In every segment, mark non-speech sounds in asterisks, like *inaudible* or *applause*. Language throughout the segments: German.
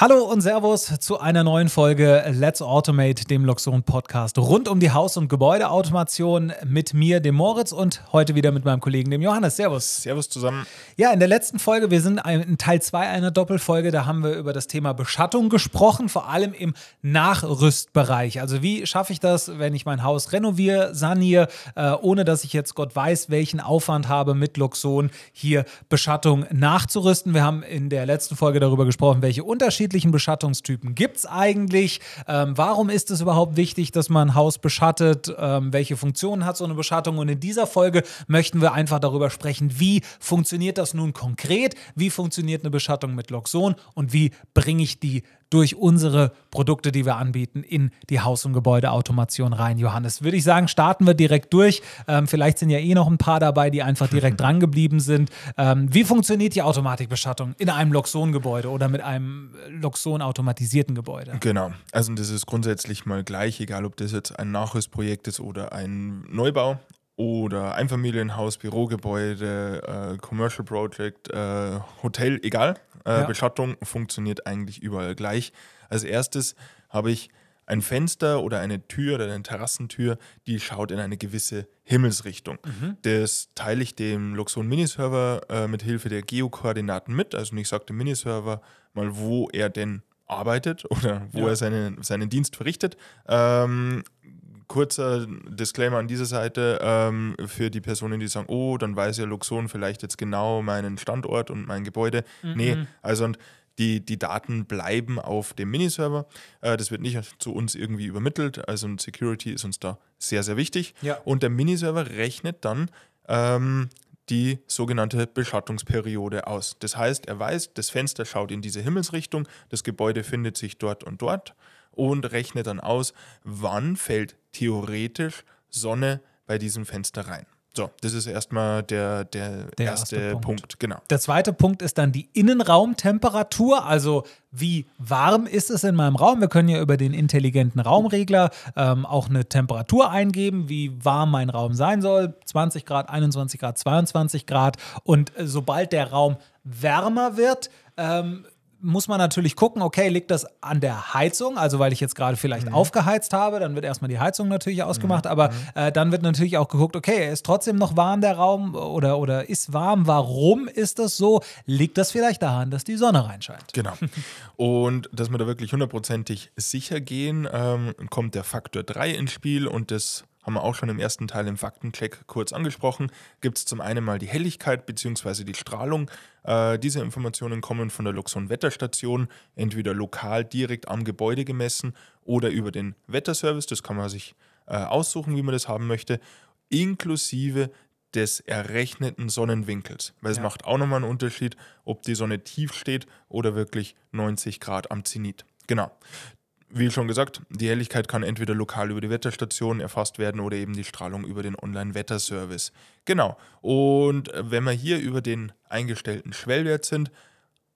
Hallo und Servus zu einer neuen Folge Let's Automate, dem Luxon Podcast rund um die Haus- und Gebäudeautomation mit mir, dem Moritz und heute wieder mit meinem Kollegen, dem Johannes. Servus. Servus zusammen. Ja, in der letzten Folge, wir sind in Teil 2 einer Doppelfolge, da haben wir über das Thema Beschattung gesprochen, vor allem im Nachrüstbereich. Also wie schaffe ich das, wenn ich mein Haus renoviere, saniere, äh, ohne dass ich jetzt Gott weiß, welchen Aufwand habe mit Luxon hier Beschattung nachzurüsten. Wir haben in der letzten Folge darüber gesprochen, welche Unterschiede unterschiedlichen Beschattungstypen gibt es eigentlich? Ähm, warum ist es überhaupt wichtig, dass man ein Haus beschattet? Ähm, welche Funktionen hat so eine Beschattung? Und in dieser Folge möchten wir einfach darüber sprechen, wie funktioniert das nun konkret? Wie funktioniert eine Beschattung mit Loxon? Und wie bringe ich die durch unsere Produkte, die wir anbieten, in die Haus- und Gebäudeautomation rein. Johannes, würde ich sagen, starten wir direkt durch. Ähm, vielleicht sind ja eh noch ein paar dabei, die einfach direkt *laughs* dran geblieben sind. Ähm, wie funktioniert die Automatikbeschattung in einem Loxon-Gebäude oder mit einem Loxon-automatisierten Gebäude? Genau, also das ist grundsätzlich mal gleich, egal ob das jetzt ein Nachrüstprojekt ist oder ein Neubau oder Einfamilienhaus, Bürogebäude, äh, Commercial Project, äh, Hotel, egal. Äh, ja. Beschattung funktioniert eigentlich überall gleich. Als erstes habe ich ein Fenster oder eine Tür oder eine Terrassentür, die schaut in eine gewisse Himmelsrichtung. Mhm. Das teile ich dem Luxon Miniserver äh, mit Hilfe der Geokoordinaten mit. Also ich sage dem Miniserver mal, wo er denn arbeitet *laughs* oder wo ja. er seine, seinen Dienst verrichtet. Ähm, kurzer Disclaimer an dieser Seite ähm, für die Personen, die sagen, oh, dann weiß ja Luxon vielleicht jetzt genau meinen Standort und mein Gebäude. Mhm. Nee, also und die, die Daten bleiben auf dem Miniserver. Äh, das wird nicht zu uns irgendwie übermittelt. Also Security ist uns da sehr, sehr wichtig. Ja. Und der Miniserver rechnet dann ähm, die sogenannte Beschattungsperiode aus. Das heißt, er weiß, das Fenster schaut in diese Himmelsrichtung, das Gebäude findet sich dort und dort und rechnet dann aus, wann fällt theoretisch Sonne bei diesem Fenster rein. So, das ist erstmal der, der, der erste, erste Punkt. Punkt. Genau. Der zweite Punkt ist dann die Innenraumtemperatur, also wie warm ist es in meinem Raum. Wir können ja über den intelligenten Raumregler ähm, auch eine Temperatur eingeben, wie warm mein Raum sein soll. 20 Grad, 21 Grad, 22 Grad. Und äh, sobald der Raum wärmer wird, ähm, muss man natürlich gucken, okay, liegt das an der Heizung, also weil ich jetzt gerade vielleicht mhm. aufgeheizt habe, dann wird erstmal die Heizung natürlich ausgemacht, mhm. aber mhm. äh, dann wird natürlich auch geguckt, okay, ist trotzdem noch warm der Raum oder, oder ist warm, warum ist das so? Liegt das vielleicht daran, dass die Sonne reinscheint? Genau. *laughs* Und dass wir da wirklich hundertprozentig sicher gehen, ähm, kommt der Faktor 3 ins Spiel und das haben wir auch schon im ersten Teil im Faktencheck kurz angesprochen, gibt es zum einen mal die Helligkeit bzw. die Strahlung. Äh, diese Informationen kommen von der Luxon Wetterstation, entweder lokal direkt am Gebäude gemessen oder über den Wetterservice. Das kann man sich äh, aussuchen, wie man das haben möchte, inklusive des errechneten Sonnenwinkels. Weil es ja. macht auch nochmal einen Unterschied, ob die Sonne tief steht oder wirklich 90 Grad am Zenit. Genau wie schon gesagt, die Helligkeit kann entweder lokal über die Wetterstation erfasst werden oder eben die Strahlung über den Online-Wetterservice. Genau. Und wenn wir hier über den eingestellten Schwellwert sind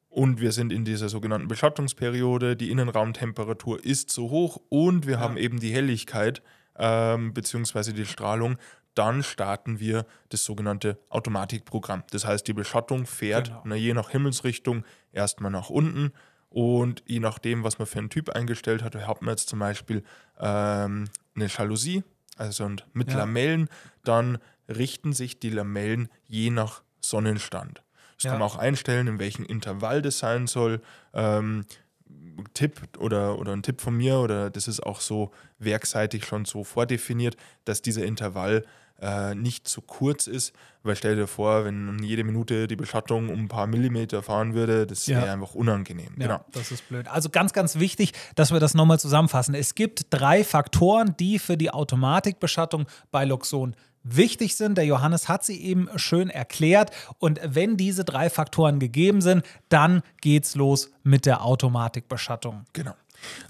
und wir sind in dieser sogenannten Beschattungsperiode, die Innenraumtemperatur ist zu hoch und wir ja. haben eben die Helligkeit ähm, bzw. die Strahlung, dann starten wir das sogenannte Automatikprogramm. Das heißt, die Beschattung fährt genau. na, je nach Himmelsrichtung erstmal nach unten und je nachdem, was man für einen Typ eingestellt hat, hat man jetzt zum Beispiel ähm, eine Jalousie, also mit ja. Lamellen, dann richten sich die Lamellen je nach Sonnenstand. Das ja. kann man auch einstellen, in welchem Intervall das sein soll. Ähm, Tipp oder, oder ein Tipp von mir, oder das ist auch so werkseitig schon so vordefiniert, dass dieser Intervall äh, nicht zu kurz ist, weil stell dir vor, wenn jede Minute die Beschattung um ein paar Millimeter fahren würde, das wäre ja. einfach unangenehm. Ja, genau. das ist blöd. Also ganz, ganz wichtig, dass wir das nochmal zusammenfassen. Es gibt drei Faktoren, die für die Automatikbeschattung bei Luxon wichtig sind. Der Johannes hat sie eben schön erklärt. Und wenn diese drei Faktoren gegeben sind, dann geht's los mit der Automatikbeschattung. Genau.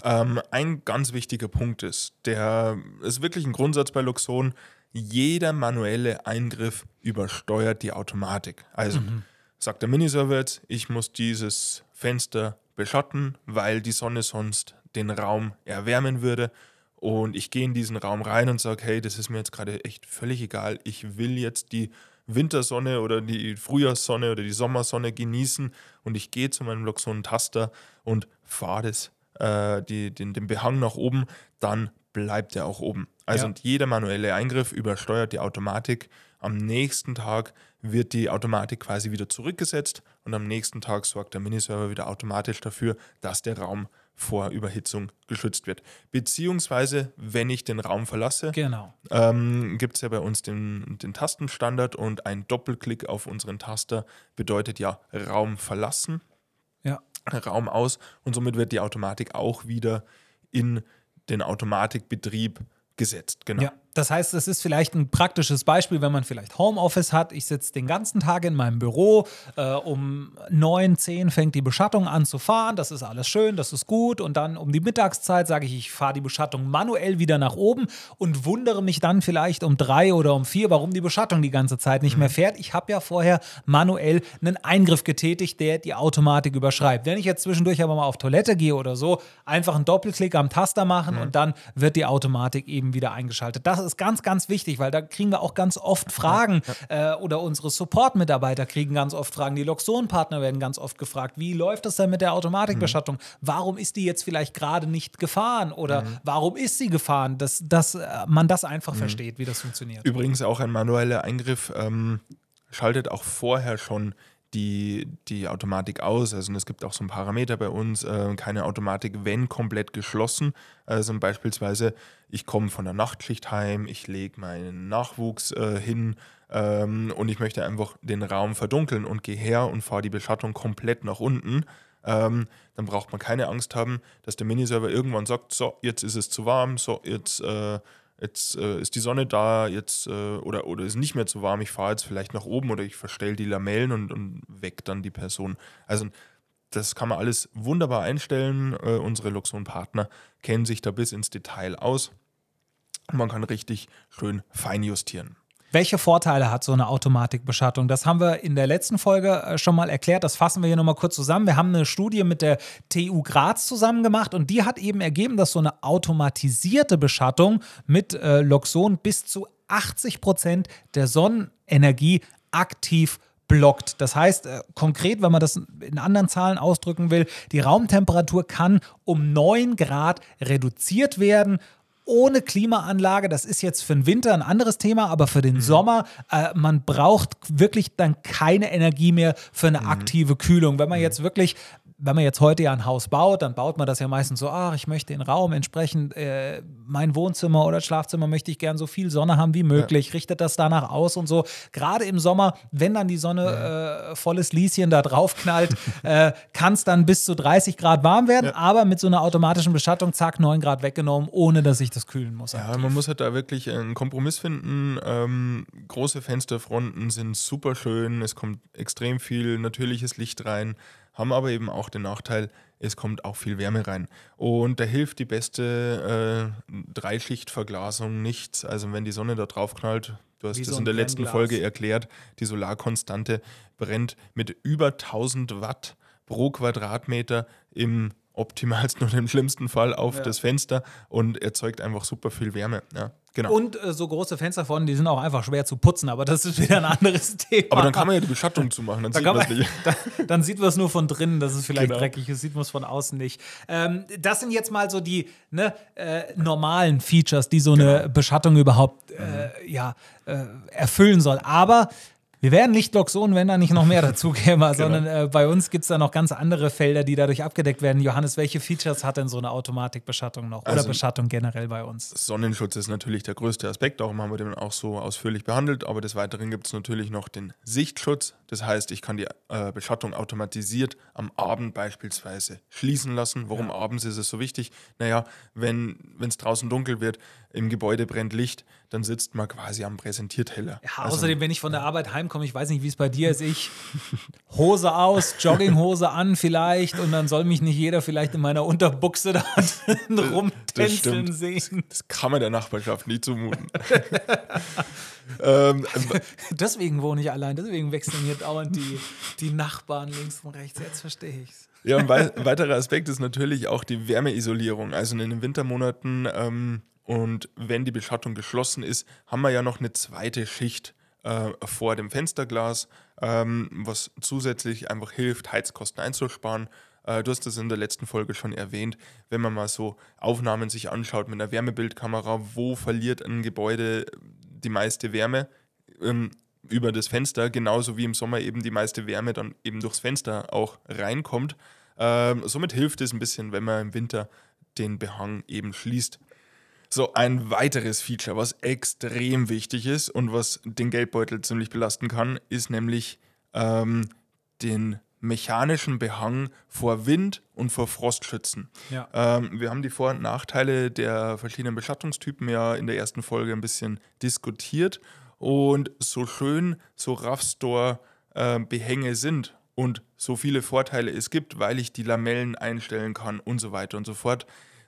Ähm, ein ganz wichtiger Punkt ist, der ist wirklich ein Grundsatz bei Luxon, jeder manuelle Eingriff übersteuert die Automatik. Also mhm. sagt der Miniserver jetzt, ich muss dieses Fenster beschatten, weil die Sonne sonst den Raum erwärmen würde. Und ich gehe in diesen Raum rein und sage, hey, das ist mir jetzt gerade echt völlig egal. Ich will jetzt die Wintersonne oder die Frühjahrssonne oder die Sommersonne genießen und ich gehe zu meinem Loxon-Taster und fahre das, äh, die, den, den Behang nach oben, dann bleibt er auch oben. Also Ja. und jeder manuelle Eingriff übersteuert die Automatik. Am nächsten Tag wird die Automatik quasi wieder zurückgesetzt und am nächsten Tag sorgt der Miniserver wieder automatisch dafür, dass der Raum vor Überhitzung geschützt wird. Beziehungsweise, wenn ich den Raum verlasse, Genau. ähm, gibt es ja bei uns den, den Tastenstandard und ein Doppelklick auf unseren Taster bedeutet ja Raum verlassen, Ja. Raum aus und somit wird die Automatik auch wieder in den Automatikbetrieb gesetzt. Genau. Ja, das heißt, es ist vielleicht ein praktisches Beispiel, wenn man vielleicht Homeoffice hat. Ich sitze den ganzen Tag in meinem Büro. Äh, um 9, 10 fängt die Beschattung an zu fahren. Das ist alles schön, das ist gut. Und dann um die Mittagszeit sage ich, ich fahre die Beschattung manuell wieder nach oben und wundere mich dann vielleicht um 3 oder um 4, warum die Beschattung die ganze Zeit nicht mehr fährt. Ich habe ja vorher manuell einen Eingriff getätigt, der die Automatik überschreibt. Wenn ich jetzt zwischendurch aber mal auf Toilette gehe oder so, einfach einen Doppelklick am Taster machen und dann wird die Automatik eben wieder eingeschaltet. Das ist ganz, ganz wichtig, weil da kriegen wir auch ganz oft Fragen äh, oder unsere Support-Mitarbeiter kriegen ganz oft Fragen. Die Loxon-Partner werden ganz oft gefragt, wie läuft es denn mit der Automatikbeschattung? Warum ist die jetzt vielleicht gerade nicht gefahren oder warum ist sie gefahren? Dass, dass äh, man das einfach versteht, wie das funktioniert. Übrigens auch ein manueller Eingriff ähm, schaltet auch vorher schon die, die Automatik aus. Also es gibt auch so ein Parameter bei uns, äh, keine Automatik, wenn komplett geschlossen. Also beispielsweise, ich komme von der Nachtschicht heim, ich lege meinen Nachwuchs äh, hin ähm, und ich möchte einfach den Raum verdunkeln und gehe her und fahre die Beschattung komplett nach unten. Ähm, dann braucht man keine Angst haben, dass der Miniserver irgendwann sagt, so, jetzt ist es zu warm, so, jetzt äh, jetzt äh, ist die Sonne da, jetzt äh, oder, oder ist nicht mehr zu warm, ich fahre jetzt vielleicht nach oben oder ich verstelle die Lamellen und, und weck dann die Person. Also das kann man alles wunderbar einstellen. Äh, unsere Luxon-Partner kennen sich da bis ins Detail aus. Man kann richtig schön fein justieren. Welche Vorteile hat so eine Automatikbeschattung? Das haben wir in der letzten Folge äh, schon mal erklärt. Das fassen wir hier nochmal kurz zusammen. Wir haben eine Studie mit der TU Graz zusammen gemacht und die hat eben ergeben, dass so eine automatisierte Beschattung mit äh, Loxon bis zu 80 Prozent der Sonnenenergie aktiv blockt. Das heißt, äh, konkret, wenn man das in anderen Zahlen ausdrücken will, die Raumtemperatur kann um 9 Grad reduziert werden ohne Klimaanlage, das ist jetzt für den Winter ein anderes Thema, aber für den Sommer, äh, man braucht wirklich dann keine Energie mehr für eine aktive Kühlung. Wenn man jetzt wirklich wenn man jetzt heute ja ein Haus baut, dann baut man das ja meistens so, ach, ich möchte den Raum entsprechend, äh, mein Wohnzimmer oder Schlafzimmer möchte ich gern so viel Sonne haben wie möglich, richtet das danach aus und so. Gerade im Sommer, wenn dann die Sonne äh, volles Lieschen da drauf knallt, *laughs* äh, kann es dann bis zu 30 Grad warm werden, aber mit so einer automatischen Beschattung, zack, 9 Grad weggenommen, ohne dass ich das kühlen muss. Ja, man muss halt da wirklich einen Kompromiss finden. Ähm, große Fensterfronten sind super schön, es kommt extrem viel natürliches Licht rein, haben aber eben auch den Nachteil, es kommt auch viel Wärme rein. Und da hilft die beste äh, Dreischichtverglasung nichts. Also wenn die Sonne da drauf knallt, du hast Wie es so in der letzten. Folge erklärt, die Solarkonstante brennt mit über 1000 Watt pro Quadratmeter im optimalsten oder im schlimmsten Fall auf das Fenster und erzeugt einfach super viel Wärme. Ja, genau. Und äh, so große Fenster vorne, die sind auch einfach schwer zu putzen, aber das ist wieder ein anderes *laughs* Thema. aber dann kann man ja die Beschattung zumachen, dann Da sieht man es nicht. *laughs* dann, dann sieht man es nur von drinnen, dass es vielleicht Genau. dreckig ist, sieht man es von außen nicht. Ähm, das sind jetzt mal so die ne, äh, normalen Features, die so Genau. eine Beschattung überhaupt Mhm. äh, ja, äh, erfüllen soll. Aber wir wären nicht Loxon, wenn da nicht noch mehr *laughs* dazu käme, Genau. sondern äh, bei uns gibt es da noch ganz andere Felder, die dadurch abgedeckt werden. Johannes, welche Features hat denn so eine Automatikbeschattung noch? Oder Also- Beschattung generell bei uns? Sonnenschutz ist natürlich der größte Aspekt, darum haben wir den auch so ausführlich behandelt. Aber des Weiteren gibt es natürlich noch den Sichtschutz. Das heißt, ich kann die äh, Beschattung automatisiert am Abend beispielsweise schließen lassen. Warum abends ist es so wichtig? Naja, wenn es draußen dunkel wird, im Gebäude brennt Licht, dann sitzt man quasi am Präsentierteller. Ja, Also, außerdem, wenn ich von der Arbeit heimkomme, ich weiß nicht, wie es bei dir ist, ich Hose aus, Jogginghose an vielleicht und dann soll mich nicht jeder vielleicht in meiner Unterbuchse da *laughs* rumtänzeln stimmt. sehen. das kann man der Nachbarschaft nie zumuten. *laughs* ähm, Deswegen wohne ich allein, deswegen wechseln hier dauernd die, die Nachbarn links und rechts. Jetzt verstehe ich's. Ja, ein wei weiterer Aspekt ist natürlich auch die Wärmeisolierung. Also in den Wintermonaten ähm, und wenn die Beschattung geschlossen ist, haben wir ja noch eine zweite Schicht äh, vor dem Fensterglas, ähm, was zusätzlich einfach hilft, Heizkosten einzusparen. Äh, du hast das in der letzten Folge schon erwähnt, wenn man mal so Aufnahmen sich anschaut mit einer Wärmebildkamera, wo verliert ein Gebäude die meiste Wärme? Ähm, über das Fenster, genauso wie im Sommer eben die meiste Wärme dann eben durchs Fenster auch reinkommt. Ähm, somit hilft es ein bisschen, wenn man im Winter den Behang eben schließt. So, ein weiteres Feature, was extrem wichtig ist und was den Geldbeutel ziemlich belasten kann, ist nämlich ähm, den mechanischen Behang vor Wind und vor Frost schützen. Ja. Ähm, wir haben die Vor- und Nachteile der verschiedenen Beschattungstypen ja in der ersten Folge ein bisschen diskutiert. Und so schön so Raffstore-Behänge äh, sind und so viele Vorteile es gibt, weil ich die Lamellen einstellen kann und so weiter und so fort,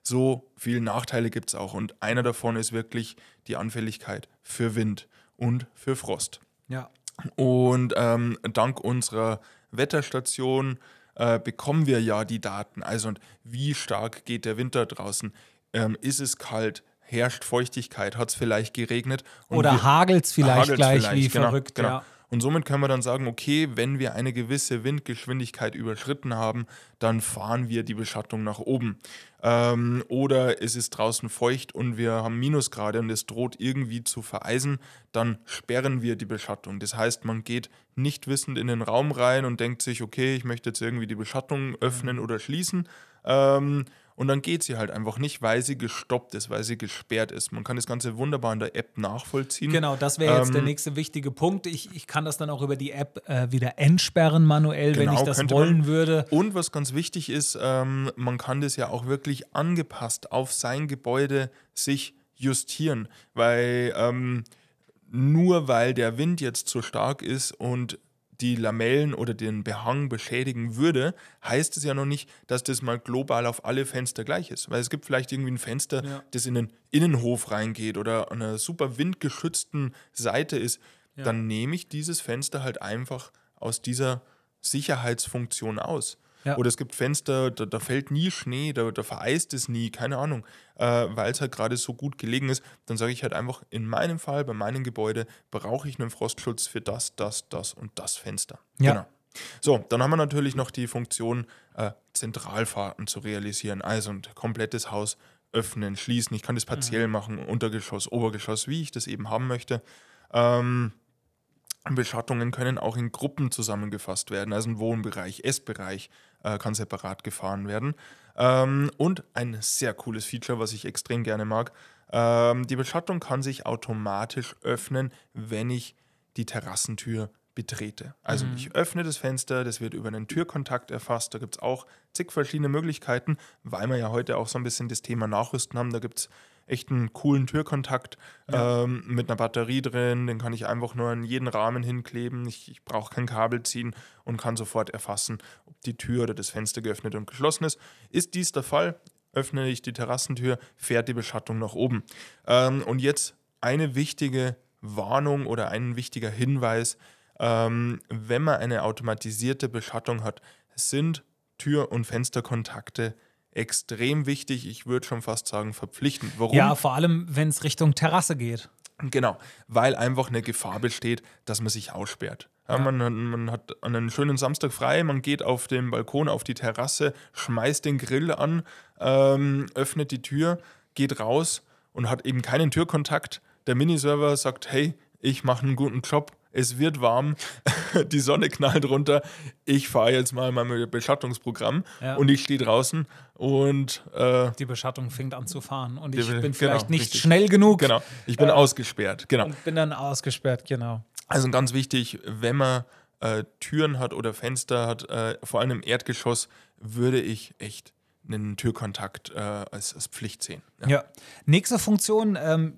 so viele Nachteile gibt es auch. Und einer davon ist wirklich die Anfälligkeit für Wind und für Frost. Ja. Und ähm, dank unserer Wetterstation äh, bekommen wir ja die Daten. Also und wie stark geht der Winter draußen? Ähm, ist es kalt? Herrscht Feuchtigkeit? Hat es vielleicht geregnet? Und Oder hagelt es vielleicht gleich vielleicht, wie genau, verrückt? genau. Ja. Und somit können wir dann sagen, okay, wenn wir eine gewisse Windgeschwindigkeit überschritten haben, dann fahren wir die Beschattung nach oben. Ähm, oder es ist draußen feucht und wir haben Minusgrade und es droht irgendwie zu vereisen, dann sperren wir die Beschattung. Das heißt, man geht nicht wissend in den Raum rein und denkt sich, okay, ich möchte jetzt irgendwie die Beschattung öffnen oder schließen. Ähm, und dann geht sie halt einfach nicht, weil sie gestoppt ist, weil sie gesperrt ist. Man kann das Ganze wunderbar in der App nachvollziehen. Genau, das wäre jetzt Ähm, der nächste wichtige Punkt. Ich, ich kann das dann auch über die App äh, wieder entsperren manuell, wenn Genau, ich das wollen man. würde. Und was ganz wichtig ist, ähm, man kann das ja auch wirklich angepasst auf sein Gebäude sich justieren, weil ähm, nur weil der Wind jetzt zu stark ist und die Lamellen oder den Behang beschädigen würde, heißt es ja noch nicht, dass das mal global auf alle Fenster gleich ist. Weil es gibt vielleicht irgendwie ein Fenster, Ja. das in den Innenhof reingeht oder an einer super windgeschützten Seite ist. Dann nehme ich dieses Fenster halt einfach aus dieser Sicherheitsfunktion aus. Ja. Oder es gibt Fenster, da, da fällt nie Schnee, da, da vereist es nie, keine Ahnung, äh, weil es halt gerade so gut gelegen ist. Dann sage ich halt einfach, in meinem Fall, bei meinem Gebäude, brauche ich einen Frostschutz für das, das, das und das Fenster. Ja. Genau. So, dann haben wir natürlich noch die Funktion, äh, Zentralfahrten zu realisieren. Also ein komplettes Haus öffnen, schließen. Ich kann das partiell machen, Untergeschoss, Obergeschoss, wie ich das eben haben möchte. Ähm, Beschattungen können auch in Gruppen zusammengefasst werden, also ein Wohnbereich, Essbereich äh, kann separat gefahren werden. Ähm, und ein sehr cooles Feature, was ich extrem gerne mag, ähm, die Beschattung kann sich automatisch öffnen, wenn ich die Terrassentür betrete. Also ich öffne das Fenster, das wird über einen Türkontakt erfasst, da gibt es auch zig verschiedene Möglichkeiten, weil wir ja heute auch so ein bisschen das Thema Nachrüsten haben, da gibt es echt einen coolen Türkontakt ähm, mit einer Batterie drin. Den kann ich einfach nur in jeden Rahmen hinkleben. Ich, ich brauche kein Kabel ziehen und kann sofort erfassen, ob die Tür oder das Fenster geöffnet und geschlossen ist. Ist dies der Fall, öffne ich die Terrassentür, fährt die Beschattung nach oben. Ähm, und jetzt eine wichtige Warnung oder ein wichtiger Hinweis. Ähm, wenn man eine automatisierte Beschattung hat, sind Tür- und Fensterkontakte extrem wichtig. Ich würde schon fast sagen verpflichtend. Warum? Ja, vor allem, wenn es Richtung Terrasse geht. Genau, weil einfach eine Gefahr besteht, dass man sich aussperrt. Ja, man, man hat einen schönen Samstag frei, man geht auf den Balkon, auf die Terrasse, schmeißt den Grill an, ähm, öffnet die Tür, geht raus und hat eben keinen Türkontakt. Der Miniserver sagt, hey, ich mache einen guten Job, es wird warm, *laughs* die Sonne knallt runter, ich fahre jetzt mal mein Beschattungsprogramm Ja. und ich stehe draußen und äh, Die Beschattung fängt an zu fahren und ich will- bin genau, vielleicht nicht richtig. schnell genug genau, ich bin ausgesperrt, genau. und bin dann ausgesperrt, genau. Also ganz wichtig, wenn man äh, Türen hat oder Fenster hat, äh, vor allem im Erdgeschoss, würde ich echt einen Türkontakt äh, als, als Pflicht sehen. Ja. Ja. Nächste Funktion, ähm,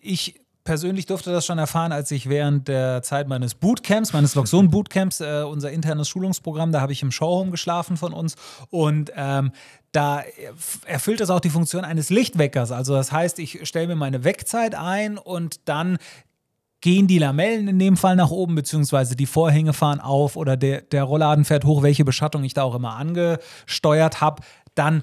ich persönlich durfte das schon erfahren, als ich während der Zeit meines Bootcamps, meines Loxon Bootcamps, äh, unser internes Schulungsprogramm, da habe ich im Showhome geschlafen von uns und ähm, da erfüllt das auch die Funktion eines Lichtweckers. Also das heißt, ich stelle mir meine Weckzeit ein und dann gehen die Lamellen in dem Fall nach oben, beziehungsweise die Vorhänge fahren auf oder der, der Rollladen fährt hoch, welche Beschattung ich da auch immer angesteuert habe. Dann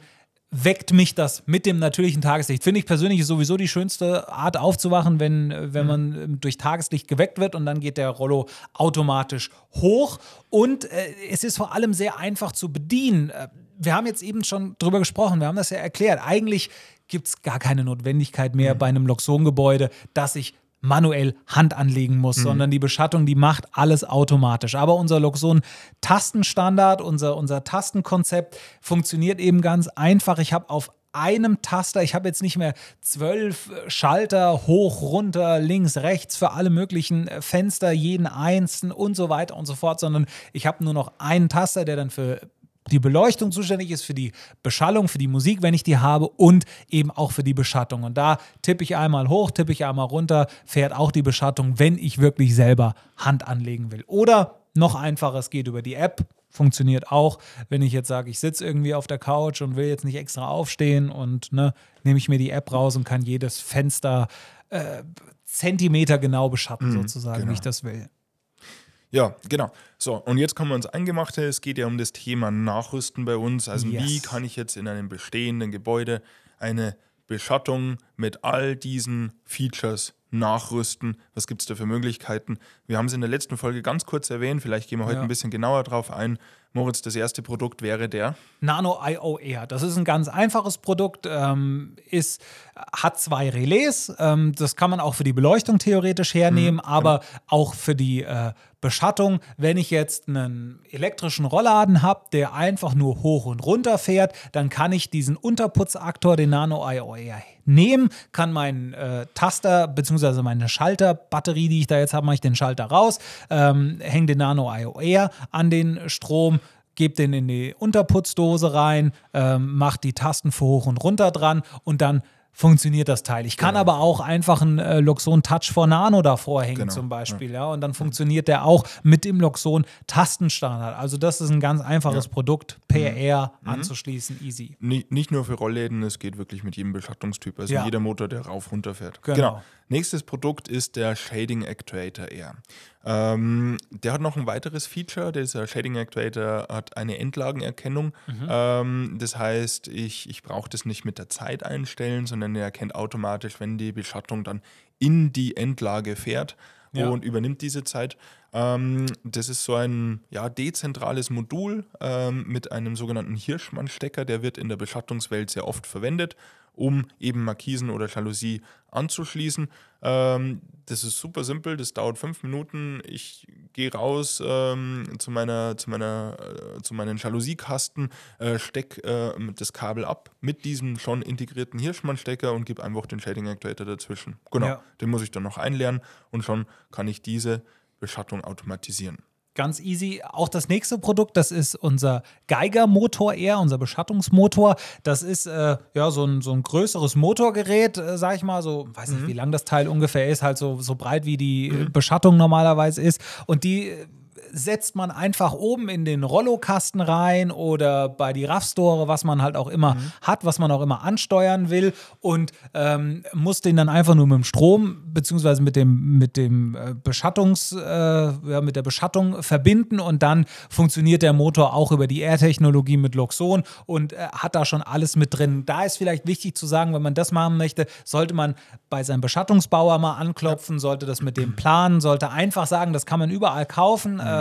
weckt mich das mit dem natürlichen Tageslicht. Finde ich persönlich ist sowieso die schönste Art aufzuwachen, wenn, wenn man ähm, durch Tageslicht geweckt wird und dann geht der Rollo automatisch hoch. Und äh, es ist vor allem sehr einfach zu bedienen. Äh, wir haben jetzt eben schon drüber gesprochen, wir haben das ja erklärt. Eigentlich gibt es gar keine Notwendigkeit mehr mhm. bei einem Loxon-Gebäude, dass ich manuell Hand anlegen muss, mhm. sondern die Beschattung, die macht alles automatisch. Aber unser Loxon-Tastenstandard, unser, unser Tastenkonzept funktioniert eben ganz einfach. Ich habe auf einem Taster. Ich habe jetzt nicht mehr zwölf Schalter hoch, runter, links, rechts für alle möglichen Fenster, jeden einzelnen und so weiter und so fort, sondern ich habe nur noch einen Taster, der dann für die Beleuchtung zuständig ist, für die Beschallung, für die Musik, wenn ich die habe und eben auch für die Beschattung. Und da tippe ich einmal hoch, tippe ich einmal runter, fährt auch die Beschattung, wenn ich wirklich selber Hand anlegen will. Oder noch einfacher, es geht über die App, funktioniert auch. Wenn ich jetzt sage, ich sitze irgendwie auf der Couch und will jetzt nicht extra aufstehen und ne, nehme ich mir die App raus und kann jedes Fenster äh, Zentimeter genau beschatten, mhm, sozusagen, genau. wie ich das will. Ja, genau. So, und jetzt kommen wir uns Eingemachte. Es geht ja um das Thema Nachrüsten bei uns. Also, yes. wie kann ich jetzt in einem bestehenden Gebäude eine Beschattung mit all diesen Features nachrüsten? Was gibt es da für Möglichkeiten? Wir haben es in der letzten Folge ganz kurz erwähnt. Vielleicht gehen wir heute ja. ein bisschen genauer drauf ein. Moritz, das erste Produkt wäre der Nano IO Air. Das ist ein ganz einfaches Produkt, ähm, ist, hat zwei Relais. Ähm, das kann man auch für die Beleuchtung theoretisch hernehmen, mhm, aber genau. auch für die äh, Beschattung. Wenn ich jetzt einen elektrischen Rollladen habe, der einfach nur hoch und runter fährt, dann kann ich diesen Unterputzaktor, den Nano IO Air, nehmen, kann meinen äh, Taster bzw. meine Schalterbatterie, die ich da jetzt habe, mache ich den Schalter raus, ähm, hänge den Nano IO Air an den Strom, gebe den in die Unterputzdose rein, ähm, mache die Tasten für hoch und runter dran und dann funktioniert das Teil. Ich kann genau. aber auch einfach einen äh, Loxon Touch for Nano davor hängen genau. zum Beispiel, ja. ja. und dann funktioniert der auch mit dem Loxon Tastenstandard. Also das ist ein ganz einfaches ja. Produkt, PR mhm. anzuschließen, easy. Nicht nur für Rollläden, es geht wirklich mit jedem Beschattungstyp, also ja. jeder Motor, der rauf runter fährt. Genau. genau. Nächstes Produkt ist der Shading Actuator Air. Ähm, der hat noch ein weiteres Feature. Dieser Shading Actuator hat eine Endlagenerkennung. Mhm. Ähm, das heißt, ich, ich brauche das nicht mit der Zeit einstellen, sondern er erkennt automatisch, wenn die Beschattung dann in die Endlage fährt ja. und übernimmt diese Zeit. Ähm, das ist so ein ja, dezentrales Modul ähm, mit einem sogenannten Hirschmann-Stecker. Der wird in der Beschattungswelt sehr oft verwendet um eben Markisen oder Jalousie anzuschließen. Ähm, das ist super simpel, das dauert fünf Minuten. Ich gehe raus ähm, zu, meiner, zu, meiner, äh, zu meinen Jalousiekasten, äh, stecke äh, das Kabel ab mit diesem schon integrierten Hirschmann-Stecker und gebe einfach den Shading Actuator dazwischen. Genau, ja. den muss ich dann noch einlernen und schon kann ich diese Beschattung automatisieren. Ganz easy. Auch das nächste Produkt, das ist unser Geiger-Motor eher, unser Beschattungsmotor. Das ist äh, ja so ein, so ein größeres Motorgerät, äh, sag ich mal, so, weiß nicht, mhm. wie lang das Teil ungefähr ist, halt so, so breit wie die mhm. Beschattung normalerweise ist. Und die äh, setzt man einfach oben in den Rollokasten rein oder bei die RAF-Store, was man halt auch immer mhm. hat, was man auch immer ansteuern will und ähm, muss den dann einfach nur mit dem Strom beziehungsweise mit dem, mit dem äh, Beschattungs, äh, ja, mit der Beschattung verbinden und dann funktioniert der Motor auch über die Air-Technologie mit Loxon und äh, hat da schon alles mit drin. Da ist vielleicht wichtig zu sagen, wenn man das machen möchte, sollte man bei seinem Beschattungsbauer mal anklopfen, sollte das mit dem planen, sollte einfach sagen, das kann man überall kaufen. Mhm äh,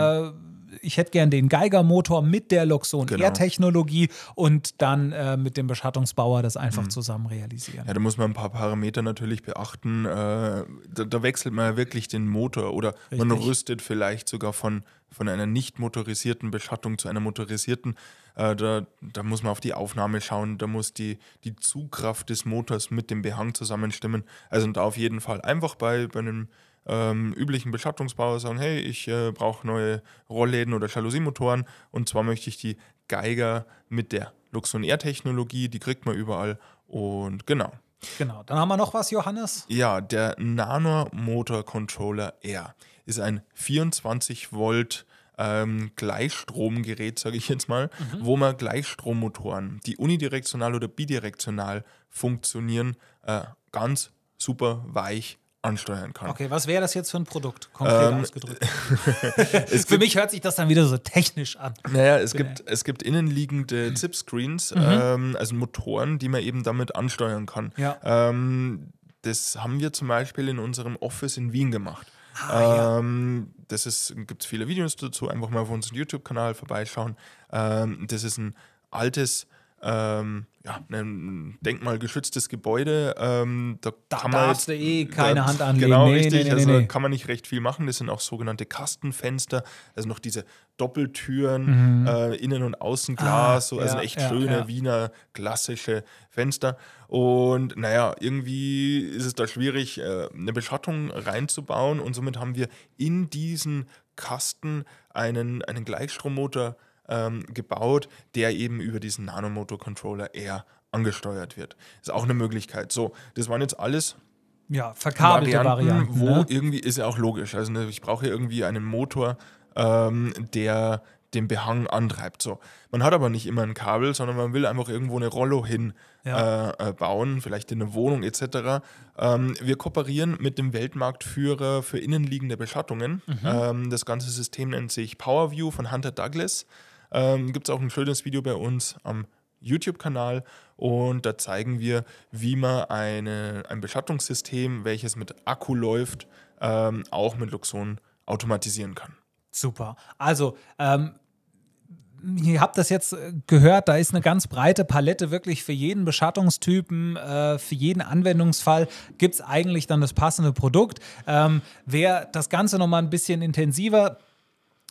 ich hätte gern den Geiger-Motor mit der Loxon genau. Air-Technologie und dann äh, mit dem Beschattungsbauer das einfach mhm. zusammen realisieren. Ja, da muss man ein paar Parameter natürlich beachten. Äh, da, da, wechselt man ja wirklich den Motor oder Richtig. man rüstet vielleicht sogar von, von einer nicht motorisierten Beschattung zu einer motorisierten. Äh, da, da muss man auf die Aufnahme schauen, da muss die, die Zugkraft des Motors mit dem Behang zusammenstimmen. Also da auf jeden Fall einfach bei, bei einem ähm, üblichen Beschattungsbauer sagen, hey, ich äh, brauche neue Rollläden oder Jalousie-Motoren und zwar möchte ich die Geiger mit der Luxon Air Technologie, die kriegt man überall und genau. Genau, dann haben wir noch was, Johannes. Ja, der Nano Motor Controller Air ist ein 24 Volt ähm, Gleichstromgerät, sage ich jetzt mal, mhm. wo man Gleichstrommotoren, die unidirektional oder bidirektional funktionieren, äh, ganz super weich ansteuern kann. Okay, was wäre das jetzt für ein Produkt, konkret Ähm, ausgedrückt? *laughs* für mich hört sich das dann wieder so technisch an. Naja, es gibt, es gibt innenliegende Zip-Screens, ähm, also Motoren, die man eben damit ansteuern kann. Ja. Ähm, das haben wir zum Beispiel in unserem Office in Wien gemacht. Ah, ähm, Das ist, gibt es viele Videos dazu, einfach mal auf unserem YouTube-Kanal vorbeischauen. Ähm, das ist ein altes, ähm, ja, ein denkmalgeschütztes Gebäude. Ähm, da Da kann man darfst jetzt- du eh keine da- Hand anlegen. Genau, Nee, richtig. nee, nee, also nee. kann man nicht recht viel machen. Das sind auch sogenannte Kastenfenster, also noch diese Doppeltüren, äh, Innen- und Außenglas, so, also Mhm. Ah, ja, echt ja, schöne ja. Wiener klassische Fenster. Und naja, irgendwie ist es da schwierig, äh, eine Beschattung reinzubauen und somit haben wir in diesen Kasten einen, einen Gleichstrommotor ähm, gebaut, der eben über diesen Nanomotor-Controller eher angesteuert wird. Ist auch eine Möglichkeit. So, das waren jetzt alles Ja, verkabelte Varianten. wo ne? irgendwie ist ja auch logisch. Also ne, ich brauche irgendwie einen Motor, ähm, der den Behang antreibt. So. Man hat aber nicht immer ein Kabel, sondern man will einfach irgendwo eine Rollo hin Ja. äh, äh, bauen, vielleicht in eine Wohnung etc. Ähm, wir kooperieren mit dem Weltmarktführer für innenliegende Beschattungen. Mhm. Ähm, das ganze System nennt sich PowerView von Hunter Douglas. Ähm, Gibt es auch ein schönes Video bei uns am YouTube-Kanal und da zeigen wir, wie man eine, ein Beschattungssystem, welches mit Akku läuft, ähm, auch mit Luxon automatisieren kann. Super. Also, ähm, ihr habt das jetzt äh, gehört, da ist eine ganz breite Palette wirklich für jeden Beschattungstypen, äh, für jeden Anwendungsfall gibt es eigentlich dann das passende Produkt. Ähm, wer das Ganze nochmal ein bisschen intensiver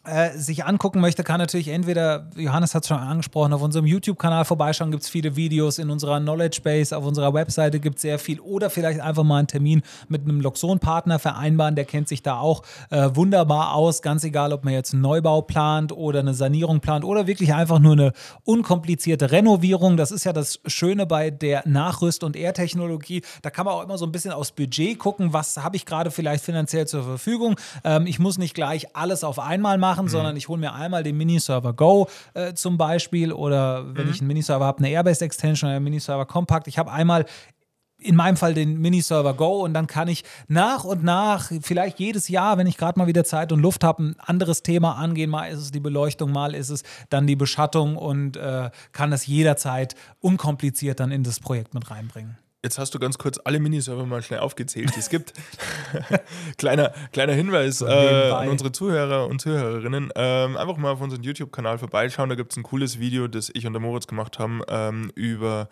äh, sich angucken möchte, kann natürlich entweder, Johannes hat es schon angesprochen, auf unserem YouTube-Kanal vorbeischauen, gibt es viele Videos, in unserer Knowledge Base, auf unserer Webseite gibt es sehr viel. Oder vielleicht einfach mal einen Termin mit einem Loxon-Partner vereinbaren, der kennt sich da auch äh, wunderbar aus, ganz egal, ob man jetzt einen Neubau plant oder eine Sanierung plant oder wirklich einfach nur eine unkomplizierte Renovierung. Das ist ja das Schöne bei der Nachrüst- und Ehrtechnologie. Da kann man auch immer so ein bisschen aufs Budget gucken, was habe ich gerade vielleicht finanziell zur Verfügung. Ähm, ich muss nicht gleich alles auf einmal machen, sondern ich hole mir einmal den Miniserver Go äh, zum Beispiel oder wenn ich einen Miniserver habe, eine Airbase Extension oder einen Miniserver Compact. Ich habe einmal in meinem Fall den Miniserver Go und dann kann ich nach und nach, vielleicht jedes Jahr, wenn ich gerade mal wieder Zeit und Luft habe, ein anderes Thema angehen. Mal ist es die Beleuchtung, mal ist es dann die Beschattung und äh, kann das jederzeit unkompliziert dann in das Projekt mit reinbringen. Jetzt hast du ganz kurz alle Miniserver mal schnell aufgezählt, die es gibt. *laughs* kleiner, kleiner Hinweis äh, an unsere Zuhörer und Zuhörerinnen. Ähm, einfach mal auf unseren YouTube-Kanal vorbeischauen. Da gibt es ein cooles Video, das ich und der Moritz gemacht haben, ähm, über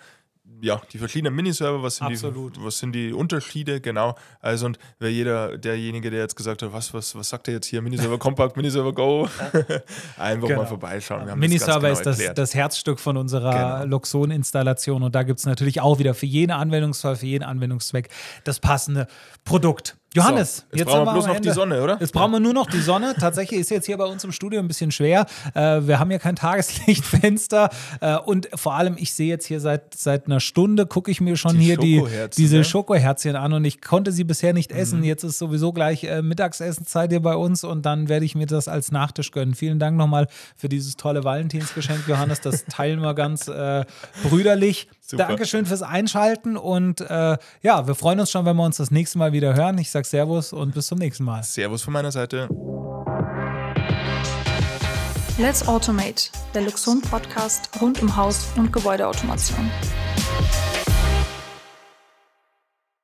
ja, die verschiedenen Miniserver, was sind, Absolut. die, was sind die Unterschiede, genau. Also und wer jeder, derjenige, der jetzt gesagt hat, was, was, was sagt er jetzt hier, Miniserver Compact, Miniserver Go, *laughs* einfach Genau. mal vorbeischauen. Wir Miniserver das ganz ist genau das, das Herzstück von unserer Genau. Luxon-Installation und da gibt es natürlich auch wieder für jeden Anwendungsfall, für jeden Anwendungszweck das passende Produkt. Johannes, So, jetzt brauchen wir bloß noch die Ende. Sonne, oder? Jetzt brauchen wir nur noch die Sonne. Tatsächlich ist jetzt hier bei uns im Studio ein bisschen schwer. Äh, wir haben hier kein Tageslichtfenster äh, und vor allem, ich sehe jetzt hier seit, seit einer Stunde, gucke ich mir schon Die hier die, diese ne? Schokoherzchen an und ich konnte sie bisher nicht Mhm. essen. Jetzt ist sowieso gleich äh, Mittagsessenszeit hier bei uns und dann werde ich mir das als Nachtisch gönnen. Vielen Dank nochmal für dieses tolle Valentinsgeschenk, Johannes. Das teilen wir ganz äh, brüderlich. Super. Dankeschön fürs Einschalten und äh, ja, wir freuen uns schon, wenn wir uns das nächste Mal wieder hören. Ich sage Servus und bis zum nächsten Mal. Servus von meiner Seite. Let's Automate, der Luxon Podcast rund um Haus- und Gebäudeautomation.